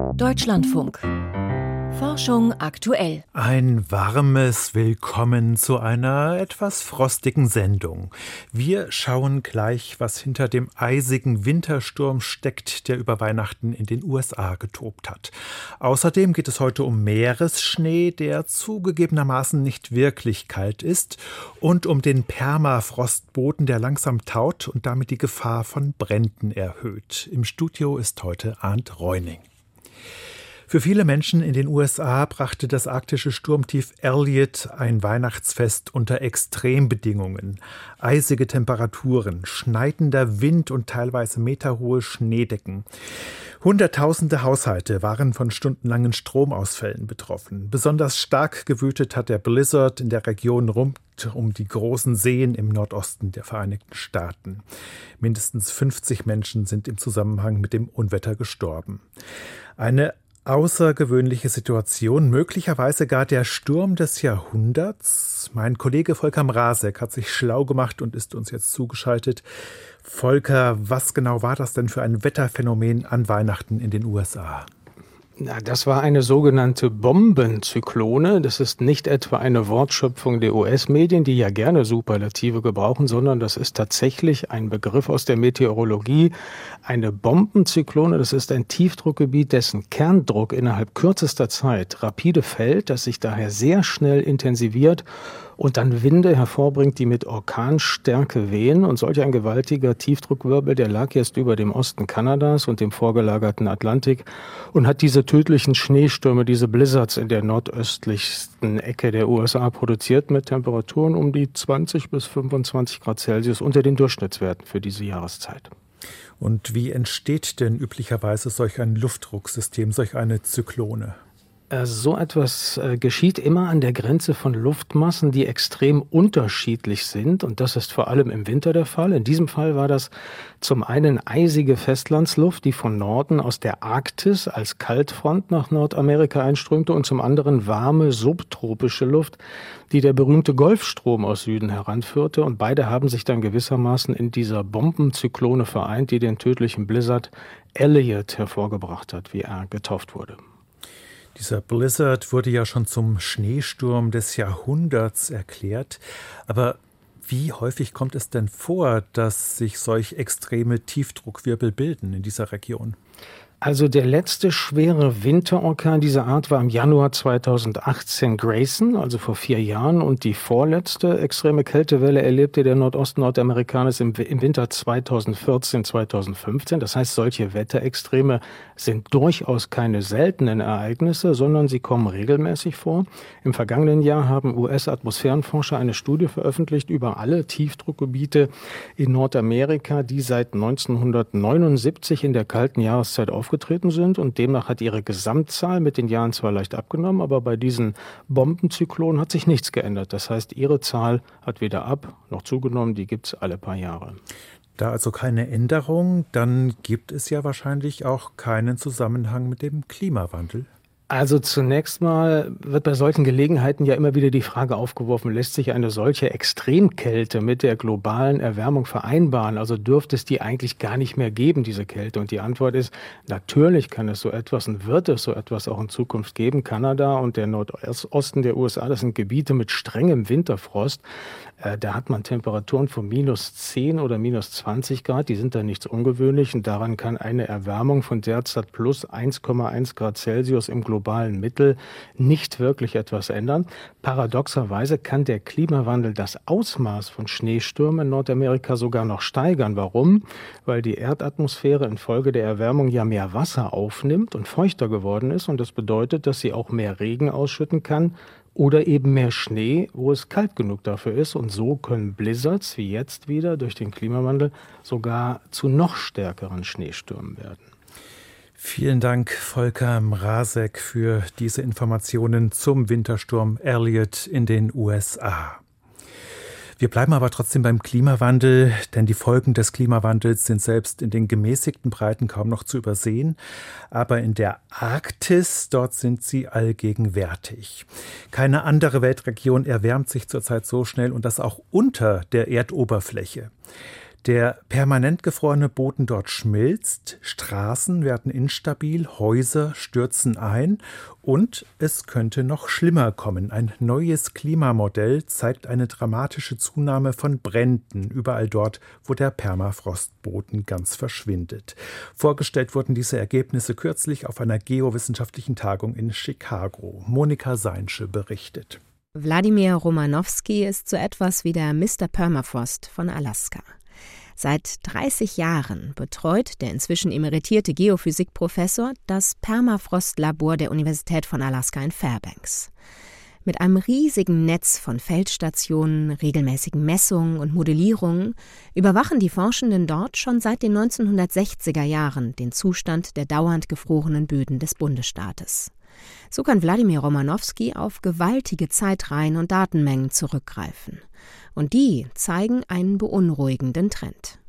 Deutschlandfunk. Forschung aktuell. Ein warmes Willkommen zu einer etwas frostigen Sendung. Wir schauen gleich, was hinter dem eisigen Wintersturm steckt, der über Weihnachten in den USA getobt hat. Außerdem geht es heute um Meeresschnee, der zugegebenermaßen nicht wirklich kalt ist, und um den Permafrostboden, der langsam taut und damit die Gefahr von Bränden erhöht. Im Studio ist heute Arndt Reuning. Für viele Menschen in den USA brachte das arktische Sturmtief Elliott ein Weihnachtsfest unter Extrembedingungen. Eisige Temperaturen, schneidender Wind und teilweise meterhohe Schneedecken. Hunderttausende Haushalte waren von stundenlangen Stromausfällen betroffen. Besonders stark gewütet hat der Blizzard in der Region rund um die großen Seen im Nordosten der Vereinigten Staaten. Mindestens 50 Menschen sind im Zusammenhang mit dem Unwetter gestorben. Eine außergewöhnliche Situation, möglicherweise gar der Sturm des Jahrhunderts. Mein Kollege Volker Mrazek hat sich schlau gemacht und ist uns jetzt zugeschaltet. Volker, was genau war das denn für ein Wetterphänomen an Weihnachten in den USA? Na, das war eine sogenannte Bombenzyklone. Das ist nicht etwa eine Wortschöpfung der US-Medien, die ja gerne Superlative gebrauchen, sondern das ist tatsächlich ein Begriff aus der Meteorologie. Eine Bombenzyklone, das ist ein Tiefdruckgebiet, dessen Kerndruck innerhalb kürzester Zeit rapide fällt, das sich daher sehr schnell intensiviert und dann Winde hervorbringt, die mit Orkanstärke wehen. Und solch ein gewaltiger Tiefdruckwirbel, der lag jetzt über dem Osten Kanadas und dem vorgelagerten Atlantik und hat diese tödlichen Schneestürme, diese Blizzards in der nordöstlichsten Ecke der USA produziert mit Temperaturen um die 20 bis 25 Grad Celsius unter den Durchschnittswerten für diese Jahreszeit. Und wie entsteht denn üblicherweise solch ein Luftdrucksystem, solch eine Zyklone? Äh, so etwas äh, geschieht immer an der Grenze von Luftmassen, die extrem unterschiedlich sind. Und das ist vor allem im Winter der Fall. In diesem Fall war das zum einen eisige Festlandsluft, die von Norden aus der Arktis als Kaltfront nach Nordamerika einströmte und zum anderen warme subtropische Luft, die der berühmte Golfstrom aus Süden heranführte. Und beide haben sich dann gewissermaßen in dieser Bombenzyklone vereint, die den tödlichen Blizzard Elliot hervorgebracht hat, wie er getauft wurde. Dieser Blizzard wurde ja schon zum Schneesturm des Jahrhunderts erklärt. Aber wie häufig kommt es denn vor, dass sich solch extreme Tiefdruckwirbel bilden in dieser Region? Also der letzte schwere Winterorkan dieser Art war im Januar 2018 Grayson, also vor vier Jahren. Und die vorletzte extreme Kältewelle erlebte der Nordosten Nordamerikanis im, Winter 2014, 2015. Das heißt, solche Wetterextreme sind durchaus keine seltenen Ereignisse, sondern sie kommen regelmäßig vor. Im vergangenen Jahr haben US-Atmosphärenforscher eine Studie veröffentlicht über alle Tiefdruckgebiete in Nordamerika, die seit 1979 in der kalten Jahreszeit auf aufgetreten sind und demnach hat ihre Gesamtzahl mit den Jahren zwar leicht abgenommen, aber bei diesen Bombenzyklonen hat sich nichts geändert. Das heißt, ihre Zahl hat weder ab noch zugenommen, die gibt es alle paar Jahre. Da also keine Änderung, dann gibt es ja wahrscheinlich auch keinen Zusammenhang mit dem Klimawandel. Also zunächst mal wird bei solchen Gelegenheiten ja immer wieder die Frage aufgeworfen, lässt sich eine solche Extremkälte mit der globalen Erwärmung vereinbaren? Also dürfte es die eigentlich gar nicht mehr geben, diese Kälte? Und die Antwort ist, natürlich kann es so etwas und wird es so etwas auch in Zukunft geben. Kanada und der Nordosten der USA, das sind Gebiete mit strengem Winterfrost. Äh, da hat man Temperaturen von minus 10 oder minus 20 Grad, die sind da nichts ungewöhnlich und daran kann eine Erwärmung von derzeit plus 1,1 Grad Celsius im globalen Mittel nicht wirklich etwas ändern. Paradoxerweise kann der Klimawandel das Ausmaß von Schneestürmen in Nordamerika sogar noch steigern. Warum? Weil die Erdatmosphäre infolge der Erwärmung ja mehr Wasser aufnimmt und feuchter geworden ist und das bedeutet, dass sie auch mehr Regen ausschütten kann, oder eben mehr Schnee, wo es kalt genug dafür ist. Und so können Blizzards, wie jetzt wieder durch den Klimawandel, sogar zu noch stärkeren Schneestürmen werden. Vielen Dank, Volker Mrazek, für diese Informationen zum Wintersturm Elliott in den USA. Wir bleiben aber trotzdem beim Klimawandel, denn die Folgen des Klimawandels sind selbst in den gemäßigten Breiten kaum noch zu übersehen. Aber in der Arktis, dort sind sie allgegenwärtig. Keine andere Weltregion erwärmt sich zurzeit so schnell und das auch unter der Erdoberfläche. Der permanent gefrorene Boden dort schmilzt, Straßen werden instabil, Häuser stürzen ein und es könnte noch schlimmer kommen. Ein neues Klimamodell zeigt eine dramatische Zunahme von Bränden überall dort, wo der Permafrostboden ganz verschwindet. Vorgestellt wurden diese Ergebnisse kürzlich auf einer geowissenschaftlichen Tagung in Chicago. Monika Seinsche berichtet. Wladimir Romanowski ist so etwas wie der Mr. Permafrost von Alaska. Seit 30 Jahren betreut der inzwischen emeritierte Geophysikprofessor das Permafrost-Labor der Universität von Alaska in Fairbanks. Mit einem riesigen Netz von Feldstationen, regelmäßigen Messungen und Modellierungen überwachen die Forschenden dort schon seit den 1960er Jahren den Zustand der dauernd gefrorenen Böden des Bundesstaates. So kann Wladimir Romanowski auf gewaltige Zeitreihen und Datenmengen zurückgreifen. Und die zeigen einen beunruhigenden Trend.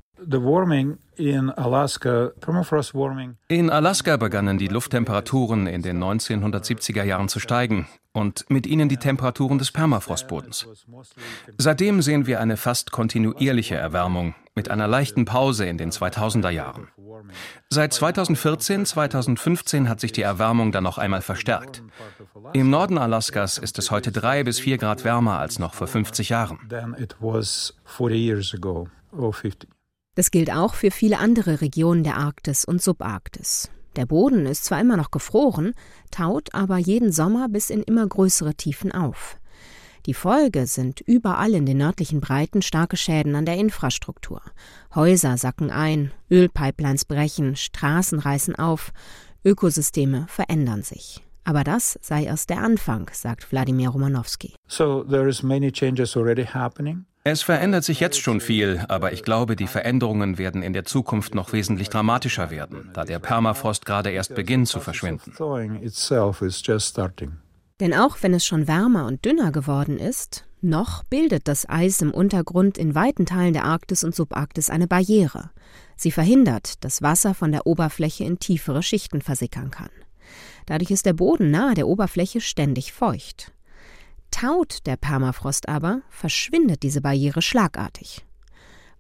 In Alaska begannen die Lufttemperaturen in den 1970er Jahren zu steigen und mit ihnen die Temperaturen des Permafrostbodens. Seitdem sehen wir eine fast kontinuierliche Erwärmung mit einer leichten Pause in den 2000er Jahren. Seit 2014, 2015 hat sich die Erwärmung dann noch einmal verstärkt. Im Norden Alaskas ist es heute drei bis vier Grad wärmer als noch vor 50 Jahren. Das gilt auch für viele andere Regionen der Arktis und Subarktis. Der Boden ist zwar immer noch gefroren, taut aber jeden Sommer bis in immer größere Tiefen auf. Die Folge sind überall in den nördlichen Breiten starke Schäden an der Infrastruktur. Häuser sacken ein, Ölpipelines brechen, Straßen reißen auf, Ökosysteme verändern sich. Aber das sei erst der Anfang, sagt Wladimir Romanowski. So there is many changes already happening. Es verändert sich jetzt schon viel, aber ich glaube, die Veränderungen werden in der Zukunft noch wesentlich dramatischer werden, da der Permafrost gerade erst beginnt zu verschwinden. Denn auch wenn es schon wärmer und dünner geworden ist, noch bildet das Eis im Untergrund in weiten Teilen der Arktis und Subarktis eine Barriere. Sie verhindert, dass Wasser von der Oberfläche in tiefere Schichten versickern kann. Dadurch ist der Boden nahe der Oberfläche ständig feucht. Taut der Permafrost aber, verschwindet diese Barriere schlagartig.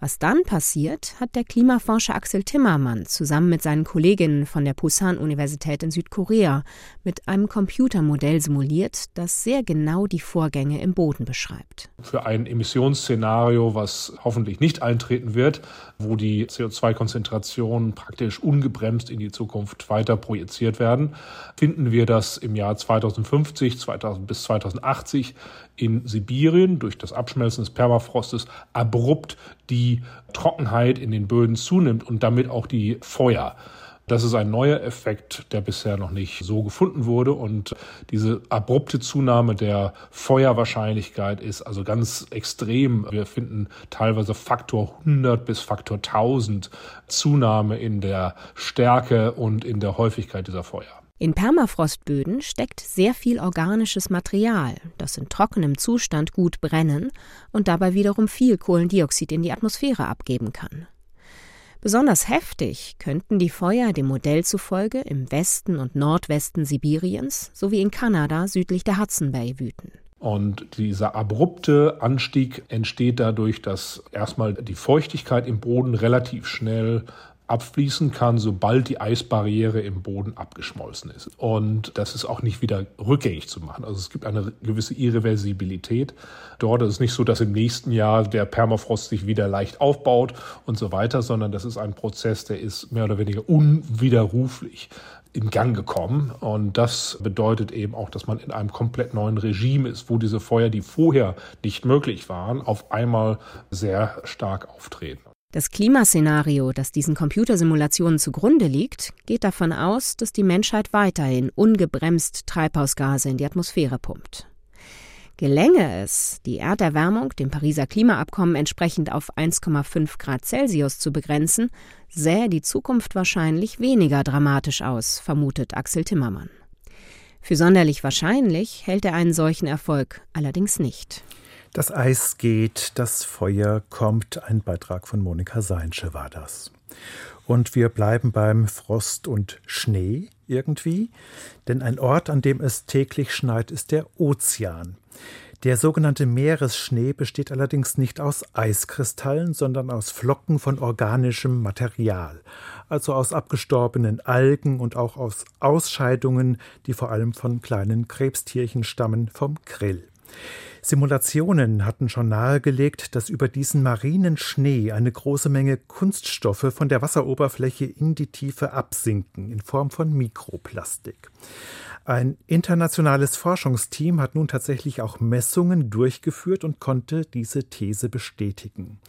Was dann passiert, hat der Klimaforscher Axel Timmermann zusammen mit seinen Kolleginnen von der Pusan-Universität in Südkorea mit einem Computermodell simuliert, das sehr genau die Vorgänge im Boden beschreibt. Für ein Emissionsszenario, was hoffentlich nicht eintreten wird, wo die CO2-Konzentrationen praktisch ungebremst in die Zukunft weiter projiziert werden, finden wir, dass im Jahr 2050, 2000 bis 2080 in Sibirien durch das Abschmelzen des Permafrostes abrupt die Trockenheit in den Böden zunimmt und damit auch die Feuer. Das ist ein neuer Effekt, der bisher noch nicht so gefunden wurde. Und diese abrupte Zunahme der Feuerwahrscheinlichkeit ist also ganz extrem. Wir finden teilweise Faktor 100 bis Faktor 1000 Zunahme in der Stärke und in der Häufigkeit dieser Feuer. In Permafrostböden steckt sehr viel organisches Material, das in trockenem Zustand gut brennen und dabei wiederum viel Kohlendioxid in die Atmosphäre abgeben kann. Besonders heftig könnten die Feuer dem Modell zufolge im Westen und Nordwesten Sibiriens sowie in Kanada südlich der Hudson Bay wüten. Und dieser abrupte Anstieg entsteht dadurch, dass erstmal die Feuchtigkeit im Boden relativ schnell abfließen kann, sobald die Eisbarriere im Boden abgeschmolzen ist. Und das ist auch nicht wieder rückgängig zu machen. Also es gibt eine gewisse Irreversibilität. Dort ist es nicht so, dass im nächsten Jahr der Permafrost sich wieder leicht aufbaut und so weiter, sondern das ist ein Prozess, der ist mehr oder weniger unwiderruflich in Gang gekommen. Und das bedeutet eben auch, dass man in einem komplett neuen Regime ist, wo diese Feuer, die vorher nicht möglich waren, auf einmal sehr stark auftreten. Das Klimaszenario, das diesen Computersimulationen zugrunde liegt, geht davon aus, dass die Menschheit weiterhin ungebremst Treibhausgase in die Atmosphäre pumpt. Gelänge es, die Erderwärmung dem Pariser Klimaabkommen entsprechend auf 1,5 Grad Celsius zu begrenzen, sähe die Zukunft wahrscheinlich weniger dramatisch aus, vermutet Axel Timmermann. Für sonderlich wahrscheinlich hält er einen solchen Erfolg allerdings nicht. Das Eis geht, das Feuer kommt. Ein Beitrag von Monika Seinsche war das. Und wir bleiben beim Frost und Schnee irgendwie, denn ein Ort, an dem es täglich schneit, ist der Ozean. Der sogenannte Meeresschnee besteht allerdings nicht aus Eiskristallen, sondern aus Flocken von organischem Material, also aus abgestorbenen Algen und auch aus Ausscheidungen, die vor allem von kleinen Krebstierchen stammen, vom Grill. Simulationen hatten schon nahegelegt, dass über diesen marinen Schnee eine große Menge Kunststoffe von der Wasseroberfläche in die Tiefe absinken in Form von Mikroplastik. Ein internationales Forschungsteam hat nun tatsächlich auch Messungen durchgeführt und konnte diese These bestätigen.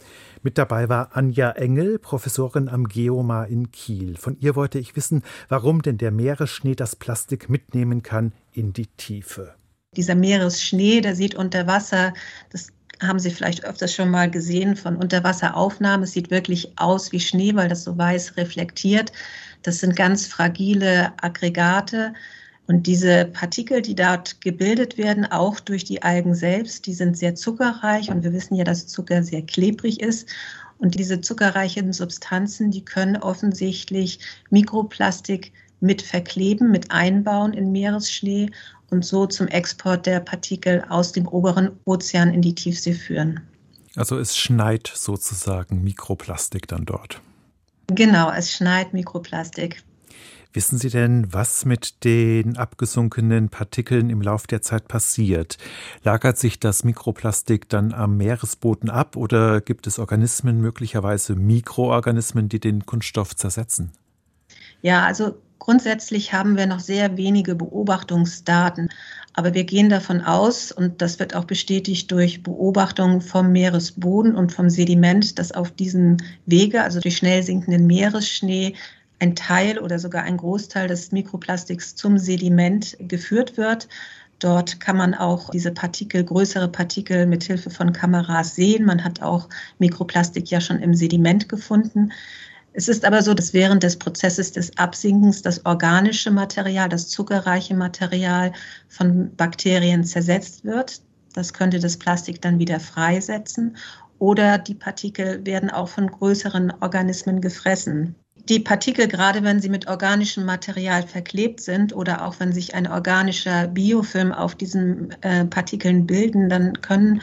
Mit dabei war Anja Engel, Professorin am Geomar in Kiel. Von ihr wollte ich wissen, warum denn der Meeresschnee das Plastik mitnehmen kann in die Tiefe. Dieser Meeresschnee, der sieht unter Wasser, das haben Sie vielleicht öfters schon mal gesehen von Unterwasseraufnahmen. Es sieht wirklich aus wie Schnee, weil das so weiß reflektiert. Das sind ganz fragile Aggregate. Und diese Partikel, die dort gebildet werden, auch durch die Algen selbst, die sind sehr zuckerreich und wir wissen ja, dass Zucker sehr klebrig ist. Und diese zuckerreichen Substanzen, die können offensichtlich Mikroplastik mit verkleben, mit einbauen in Meeresschnee und so zum Export der Partikel aus dem oberen Ozean in die Tiefsee führen. Also es schneit sozusagen Mikroplastik dann dort. Genau, es schneit Mikroplastik. Wissen Sie denn, was mit den abgesunkenen Partikeln im Laufe der Zeit passiert? Lagert sich das Mikroplastik dann am Meeresboden ab oder gibt es Organismen, möglicherweise Mikroorganismen, die den Kunststoff zersetzen? Ja, also grundsätzlich haben wir noch sehr wenige Beobachtungsdaten. Aber wir gehen davon aus, und das wird auch bestätigt durch Beobachtungen vom Meeresboden und vom Sediment, dass auf diesem Wege, also durch schnell sinkenden Meeresschnee, ein Teil oder sogar ein Großteil des Mikroplastiks zum Sediment geführt wird. Dort kann man auch diese Partikel, größere Partikel mit Hilfe von Kameras sehen. Man hat auch Mikroplastik ja schon im Sediment gefunden. Es ist aber so, dass während des Prozesses des Absinkens das organische Material, das zuckerreiche Material von Bakterien zersetzt wird. Das könnte das Plastik dann wieder freisetzen. Oder die Partikel werden auch von größeren Organismen gefressen die Partikel, gerade wenn sie mit organischem Material verklebt sind oder auch wenn sich ein organischer Biofilm auf diesen äh, Partikeln bilden, dann können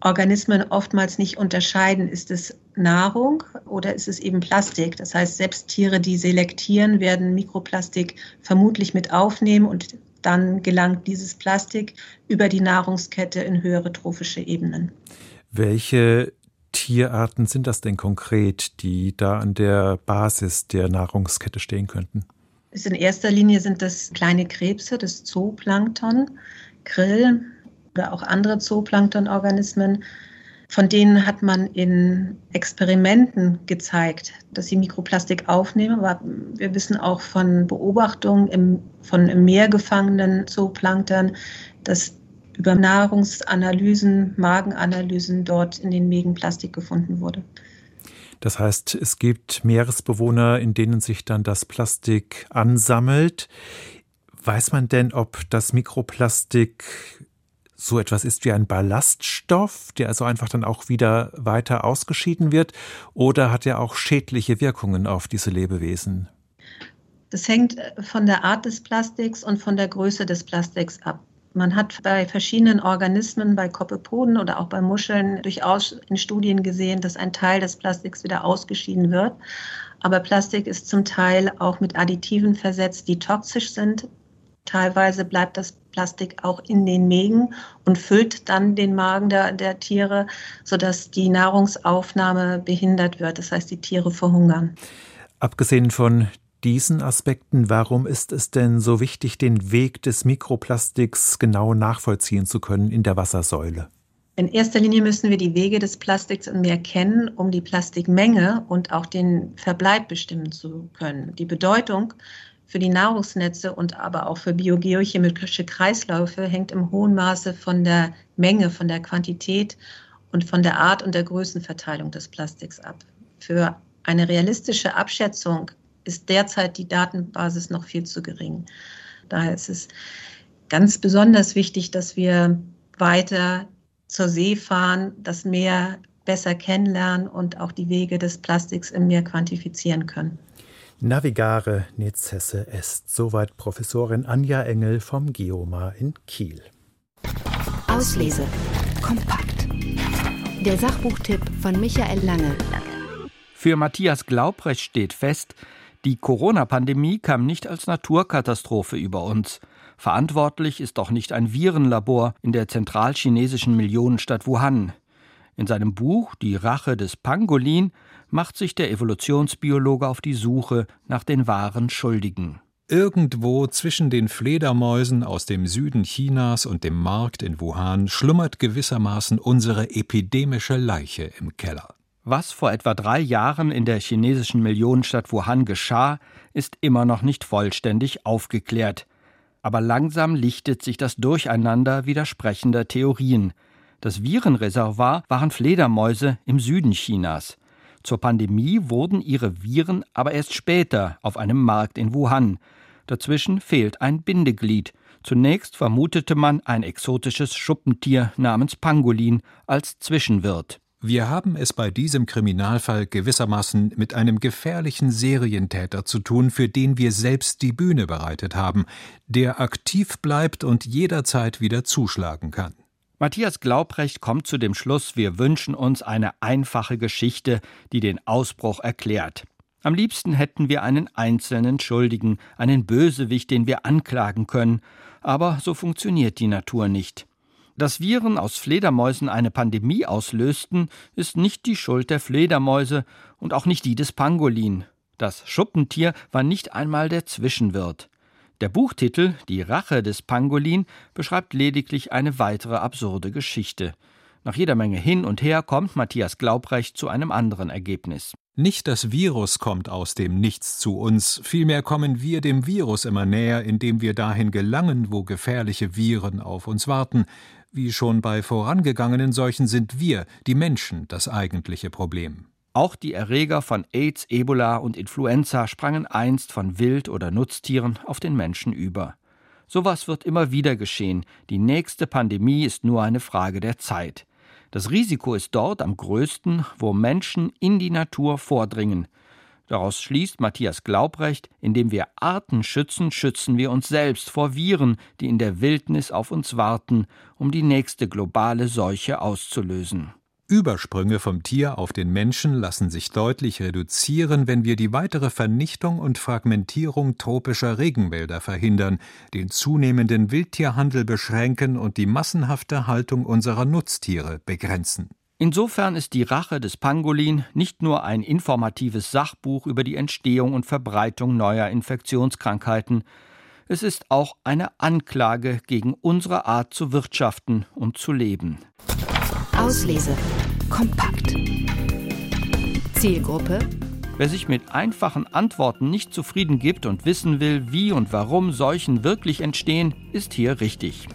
Organismen oftmals nicht unterscheiden, ist es Nahrung oder ist es eben Plastik. Das heißt, selbst Tiere, die selektieren, werden Mikroplastik vermutlich mit aufnehmen und dann gelangt dieses Plastik über die Nahrungskette in höhere trophische Ebenen. Welche Tierarten sind das denn konkret, die da an der Basis der Nahrungskette stehen könnten? In erster Linie sind das kleine Krebse, das Zooplankton, Krill oder auch andere Zooplanktonorganismen. Von denen hat man in Experimenten gezeigt, dass sie Mikroplastik aufnehmen. Aber wir wissen auch von Beobachtungen im, von im Meer gefangenen Zooplankton, dass über Nahrungsanalysen, Magenanalysen dort in den Mägen Plastik gefunden wurde. Das heißt, es gibt Meeresbewohner, in denen sich dann das Plastik ansammelt. Weiß man denn, ob das Mikroplastik so etwas ist wie ein Ballaststoff, der also einfach dann auch wieder weiter ausgeschieden wird, oder hat er auch schädliche Wirkungen auf diese Lebewesen? Das hängt von der Art des Plastiks und von der Größe des Plastiks ab. Man hat bei verschiedenen Organismen, bei Kopepoden oder auch bei Muscheln durchaus in Studien gesehen, dass ein Teil des Plastiks wieder ausgeschieden wird. Aber Plastik ist zum Teil auch mit Additiven versetzt, die toxisch sind. Teilweise bleibt das Plastik auch in den Mägen und füllt dann den Magen der, der Tiere, sodass die Nahrungsaufnahme behindert wird. Das heißt, die Tiere verhungern. Abgesehen von diesen Aspekten, warum ist es denn so wichtig, den Weg des Mikroplastiks genau nachvollziehen zu können in der Wassersäule? In erster Linie müssen wir die Wege des Plastiks im Meer kennen, um die Plastikmenge und auch den Verbleib bestimmen zu können. Die Bedeutung für die Nahrungsnetze und aber auch für biogeochemische Kreisläufe hängt im hohen Maße von der Menge, von der Quantität und von der Art und der Größenverteilung des Plastiks ab. Für eine realistische Abschätzung ist derzeit die Datenbasis noch viel zu gering. Daher ist es ganz besonders wichtig, dass wir weiter zur See fahren, das Meer besser kennenlernen und auch die Wege des Plastiks im Meer quantifizieren können. Navigare necesse est. Soweit Professorin Anja Engel vom Geoma in Kiel. Auslese. Kompakt. Der Sachbuchtipp von Michael Lange. Für Matthias Glaubrecht steht fest, die Corona-Pandemie kam nicht als Naturkatastrophe über uns. Verantwortlich ist doch nicht ein Virenlabor in der zentralchinesischen Millionenstadt Wuhan. In seinem Buch Die Rache des Pangolin macht sich der Evolutionsbiologe auf die Suche nach den wahren Schuldigen. Irgendwo zwischen den Fledermäusen aus dem Süden Chinas und dem Markt in Wuhan schlummert gewissermaßen unsere epidemische Leiche im Keller. Was vor etwa drei Jahren in der chinesischen Millionenstadt Wuhan geschah, ist immer noch nicht vollständig aufgeklärt. Aber langsam lichtet sich das Durcheinander widersprechender Theorien. Das Virenreservoir waren Fledermäuse im Süden Chinas. Zur Pandemie wurden ihre Viren aber erst später auf einem Markt in Wuhan. Dazwischen fehlt ein Bindeglied. Zunächst vermutete man ein exotisches Schuppentier namens Pangolin als Zwischenwirt. Wir haben es bei diesem Kriminalfall gewissermaßen mit einem gefährlichen Serientäter zu tun, für den wir selbst die Bühne bereitet haben, der aktiv bleibt und jederzeit wieder zuschlagen kann. Matthias Glaubrecht kommt zu dem Schluss, wir wünschen uns eine einfache Geschichte, die den Ausbruch erklärt. Am liebsten hätten wir einen einzelnen Schuldigen, einen Bösewicht, den wir anklagen können, aber so funktioniert die Natur nicht. Dass Viren aus Fledermäusen eine Pandemie auslösten, ist nicht die Schuld der Fledermäuse und auch nicht die des Pangolin. Das Schuppentier war nicht einmal der Zwischenwirt. Der Buchtitel Die Rache des Pangolin beschreibt lediglich eine weitere absurde Geschichte. Nach jeder Menge hin und her kommt Matthias Glaubrecht zu einem anderen Ergebnis. Nicht das Virus kommt aus dem Nichts zu uns, vielmehr kommen wir dem Virus immer näher, indem wir dahin gelangen, wo gefährliche Viren auf uns warten. Wie schon bei vorangegangenen Seuchen sind wir, die Menschen, das eigentliche Problem. Auch die Erreger von AIDS, Ebola und Influenza sprangen einst von Wild- oder Nutztieren auf den Menschen über. Sowas wird immer wieder geschehen. Die nächste Pandemie ist nur eine Frage der Zeit. Das Risiko ist dort am größten, wo Menschen in die Natur vordringen. Daraus schließt Matthias Glaubrecht, indem wir Arten schützen, schützen wir uns selbst vor Viren, die in der Wildnis auf uns warten, um die nächste globale Seuche auszulösen. Übersprünge vom Tier auf den Menschen lassen sich deutlich reduzieren, wenn wir die weitere Vernichtung und Fragmentierung tropischer Regenwälder verhindern, den zunehmenden Wildtierhandel beschränken und die massenhafte Haltung unserer Nutztiere begrenzen. Insofern ist die Rache des Pangolin nicht nur ein informatives Sachbuch über die Entstehung und Verbreitung neuer Infektionskrankheiten, es ist auch eine Anklage gegen unsere Art zu wirtschaften und zu leben. Auslese. Kompakt. Zielgruppe Wer sich mit einfachen Antworten nicht zufrieden gibt und wissen will, wie und warum Seuchen wirklich entstehen, ist hier richtig.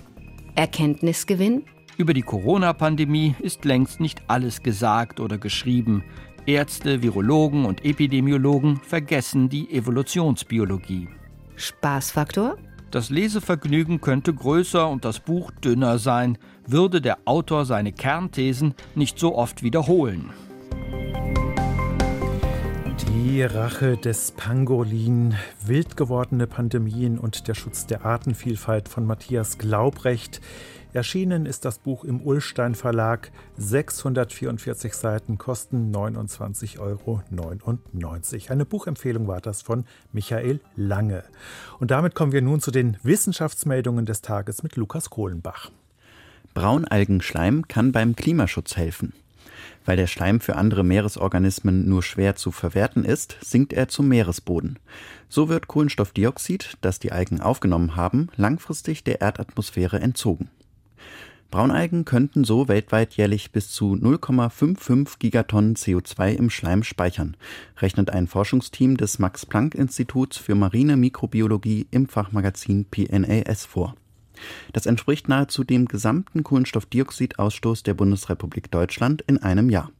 Erkenntnisgewinn über die Corona-Pandemie ist längst nicht alles gesagt oder geschrieben. Ärzte, Virologen und Epidemiologen vergessen die Evolutionsbiologie. Spaßfaktor? Das Lesevergnügen könnte größer und das Buch dünner sein, würde der Autor seine Kernthesen nicht so oft wiederholen. Die Rache des Pangolin, wild gewordene Pandemien und der Schutz der Artenvielfalt von Matthias Glaubrecht. Erschienen ist das Buch im Ullstein Verlag. 644 Seiten kosten 29,99 Euro. Eine Buchempfehlung war das von Michael Lange. Und damit kommen wir nun zu den Wissenschaftsmeldungen des Tages mit Lukas Kohlenbach. Braunalgenschleim kann beim Klimaschutz helfen. Weil der Schleim für andere Meeresorganismen nur schwer zu verwerten ist, sinkt er zum Meeresboden. So wird Kohlenstoffdioxid, das die Algen aufgenommen haben, langfristig der Erdatmosphäre entzogen. Braunalgen könnten so weltweit jährlich bis zu 0,55 Gigatonnen CO2 im Schleim speichern, rechnet ein Forschungsteam des Max-Planck-Instituts für marine Mikrobiologie im Fachmagazin PNAS vor. Das entspricht nahezu dem gesamten Kohlenstoffdioxidausstoß der Bundesrepublik Deutschland in einem Jahr.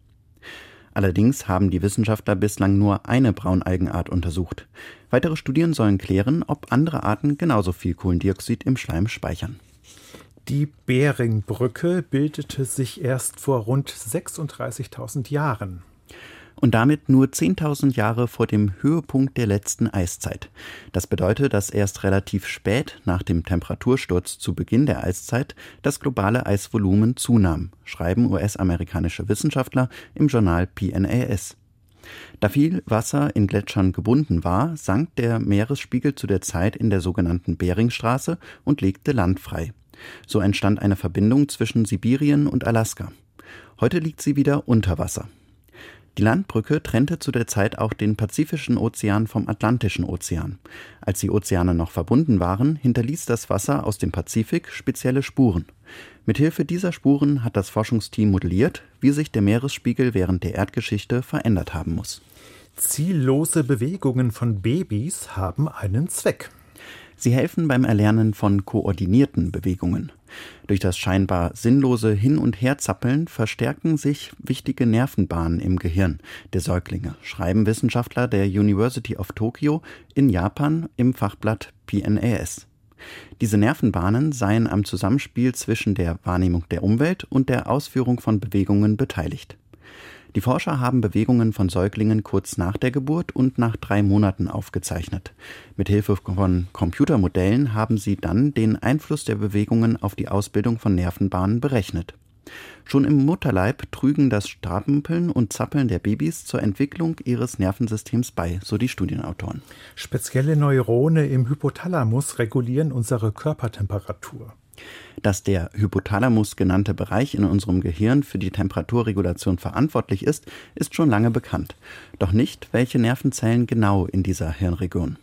Allerdings haben die Wissenschaftler bislang nur eine Braunalgenart untersucht. Weitere Studien sollen klären, ob andere Arten genauso viel Kohlendioxid im Schleim speichern. Die Beringbrücke bildete sich erst vor rund 36.000 Jahren. und damit nur 10.000 Jahre vor dem Höhepunkt der letzten Eiszeit. Das bedeutet, dass erst relativ spät nach dem Temperatursturz zu Beginn der Eiszeit das globale Eisvolumen zunahm, schreiben US-amerikanische Wissenschaftler im Journal PNAS. Da viel Wasser in Gletschern gebunden war, sank der Meeresspiegel zu der Zeit in der sogenannten Beringstraße und legte Land frei. So entstand eine Verbindung zwischen Sibirien und Alaska. Heute liegt sie wieder unter Wasser. Die Landbrücke trennte zu der Zeit auch den Pazifischen Ozean vom Atlantischen Ozean. Als die Ozeane noch verbunden waren, hinterließ das Wasser aus dem Pazifik spezielle Spuren. Mithilfe dieser Spuren hat das Forschungsteam modelliert, wie sich der Meeresspiegel während der Erdgeschichte verändert haben muss. Ziellose Bewegungen von Babys haben einen Zweck. Sie helfen beim Erlernen von koordinierten Bewegungen. Durch das scheinbar sinnlose Hin- und Herzappeln verstärken sich wichtige Nervenbahnen im Gehirn der Säuglinge, schreiben Wissenschaftler der University of Tokyo in Japan im Fachblatt PNAS. Diese Nervenbahnen seien am Zusammenspiel zwischen der Wahrnehmung der Umwelt und der Ausführung von Bewegungen beteiligt. Die Forscher haben Bewegungen von Säuglingen kurz nach der Geburt und nach drei Monaten aufgezeichnet. Mithilfe von Computermodellen haben sie dann den Einfluss der Bewegungen auf die Ausbildung von Nervenbahnen berechnet. Schon im Mutterleib trügen das Strampeln und Zappeln der Babys zur Entwicklung ihres Nervensystems bei, so die Studienautoren. Spezielle Neurone im Hypothalamus regulieren unsere Körpertemperatur. Dass der Hypothalamus genannte Bereich in unserem Gehirn für die Temperaturregulation verantwortlich ist, ist schon lange bekannt. Doch nicht, welche Nervenzellen genau in dieser Hirnregion.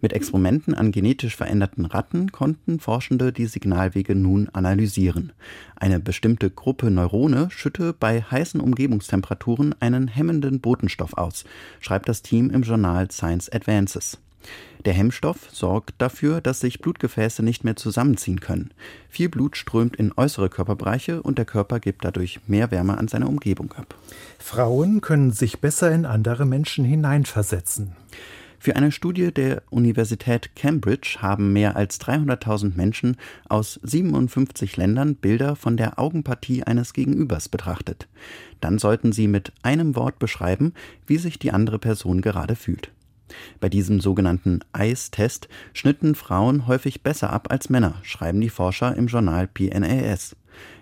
Mit Experimenten an genetisch veränderten Ratten konnten Forschende die Signalwege nun analysieren. Eine bestimmte Gruppe Neurone schütte bei heißen Umgebungstemperaturen einen hemmenden Botenstoff aus, schreibt das Team im Journal Science Advances. Der Hemmstoff sorgt dafür, dass sich Blutgefäße nicht mehr zusammenziehen können. Viel Blut strömt in äußere Körperbereiche und der Körper gibt dadurch mehr Wärme an seine Umgebung ab. Frauen können sich besser in andere Menschen hineinversetzen. Für eine Studie der Universität Cambridge haben mehr als 300.000 Menschen aus 57 Ländern Bilder von der Augenpartie eines Gegenübers betrachtet. Dann sollten sie mit einem Wort beschreiben, wie sich die andere Person gerade fühlt. Bei diesem sogenannten Eis-Test schnitten Frauen häufig besser ab als Männer, schreiben die Forscher im Journal PNAS.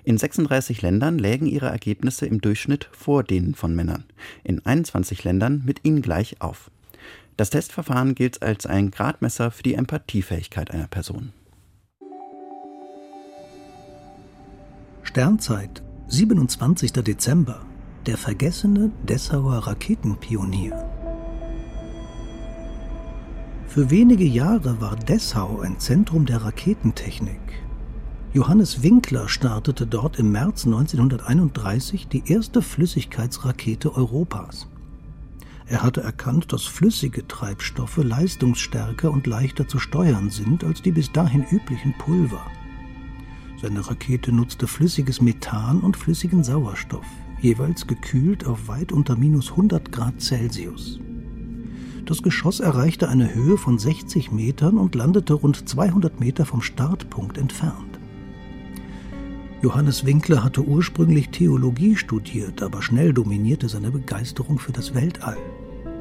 In 36 Ländern lägen ihre Ergebnisse im Durchschnitt vor denen von Männern, in 21 Ländern mit ihnen gleich auf. Das Testverfahren gilt als ein Gradmesser für die Empathiefähigkeit einer Person. Sternzeit, 27. Dezember. Der vergessene Dessauer Raketenpionier. Für wenige Jahre war Dessau ein Zentrum der Raketentechnik. Johannes Winkler startete dort im März 1931 die erste Flüssigkeitsrakete Europas. Er hatte erkannt, dass flüssige Treibstoffe leistungsstärker und leichter zu steuern sind als die bis dahin üblichen Pulver. Seine Rakete nutzte flüssiges Methan und flüssigen Sauerstoff, jeweils gekühlt auf weit unter minus 100 Grad Celsius. Das Geschoss erreichte eine Höhe von 60 Metern und landete rund 200 Meter vom Startpunkt entfernt. Johannes Winkler hatte ursprünglich Theologie studiert, aber schnell dominierte seine Begeisterung für das Weltall.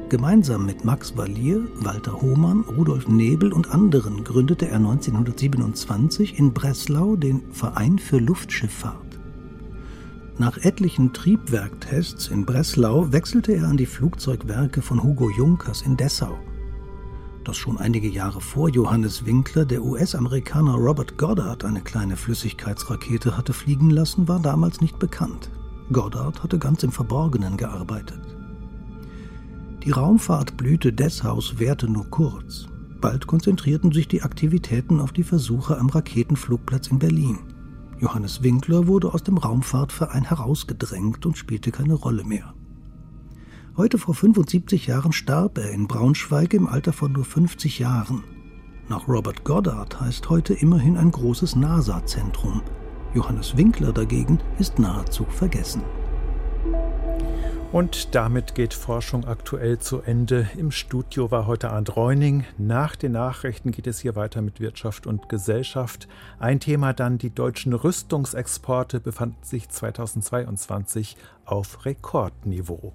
Gemeinsam mit Max Valier, Walter Hohmann, Rudolf Nebel und anderen gründete er 1927 in Breslau den Verein für Luftschifffahrt. Nach etlichen Triebwerktests in Breslau wechselte er an die Flugzeugwerke von Hugo Junkers in Dessau. Dass schon einige Jahre vor Johannes Winkler der US-Amerikaner Robert Goddard eine kleine Flüssigkeitsrakete hatte fliegen lassen, war damals nicht bekannt. Goddard hatte ganz im Verborgenen gearbeitet. Die Raumfahrtblüte Dessaus währte nur kurz. Bald konzentrierten sich die Aktivitäten auf die Versuche am Raketenflugplatz in Berlin. Johannes Winkler wurde aus dem Raumfahrtverein herausgedrängt und spielte keine Rolle mehr. Heute vor 75 Jahren starb er in Braunschweig im Alter von nur 50 Jahren. Nach Robert Goddard heißt heute immerhin ein großes NASA-Zentrum. Johannes Winkler dagegen ist nahezu vergessen. Und damit geht Forschung aktuell zu Ende. Im Studio war heute Arndt Reuning. Nach den Nachrichten geht es hier weiter mit Wirtschaft und Gesellschaft. Ein Thema dann, die deutschen Rüstungsexporte befanden sich 2022 auf Rekordniveau.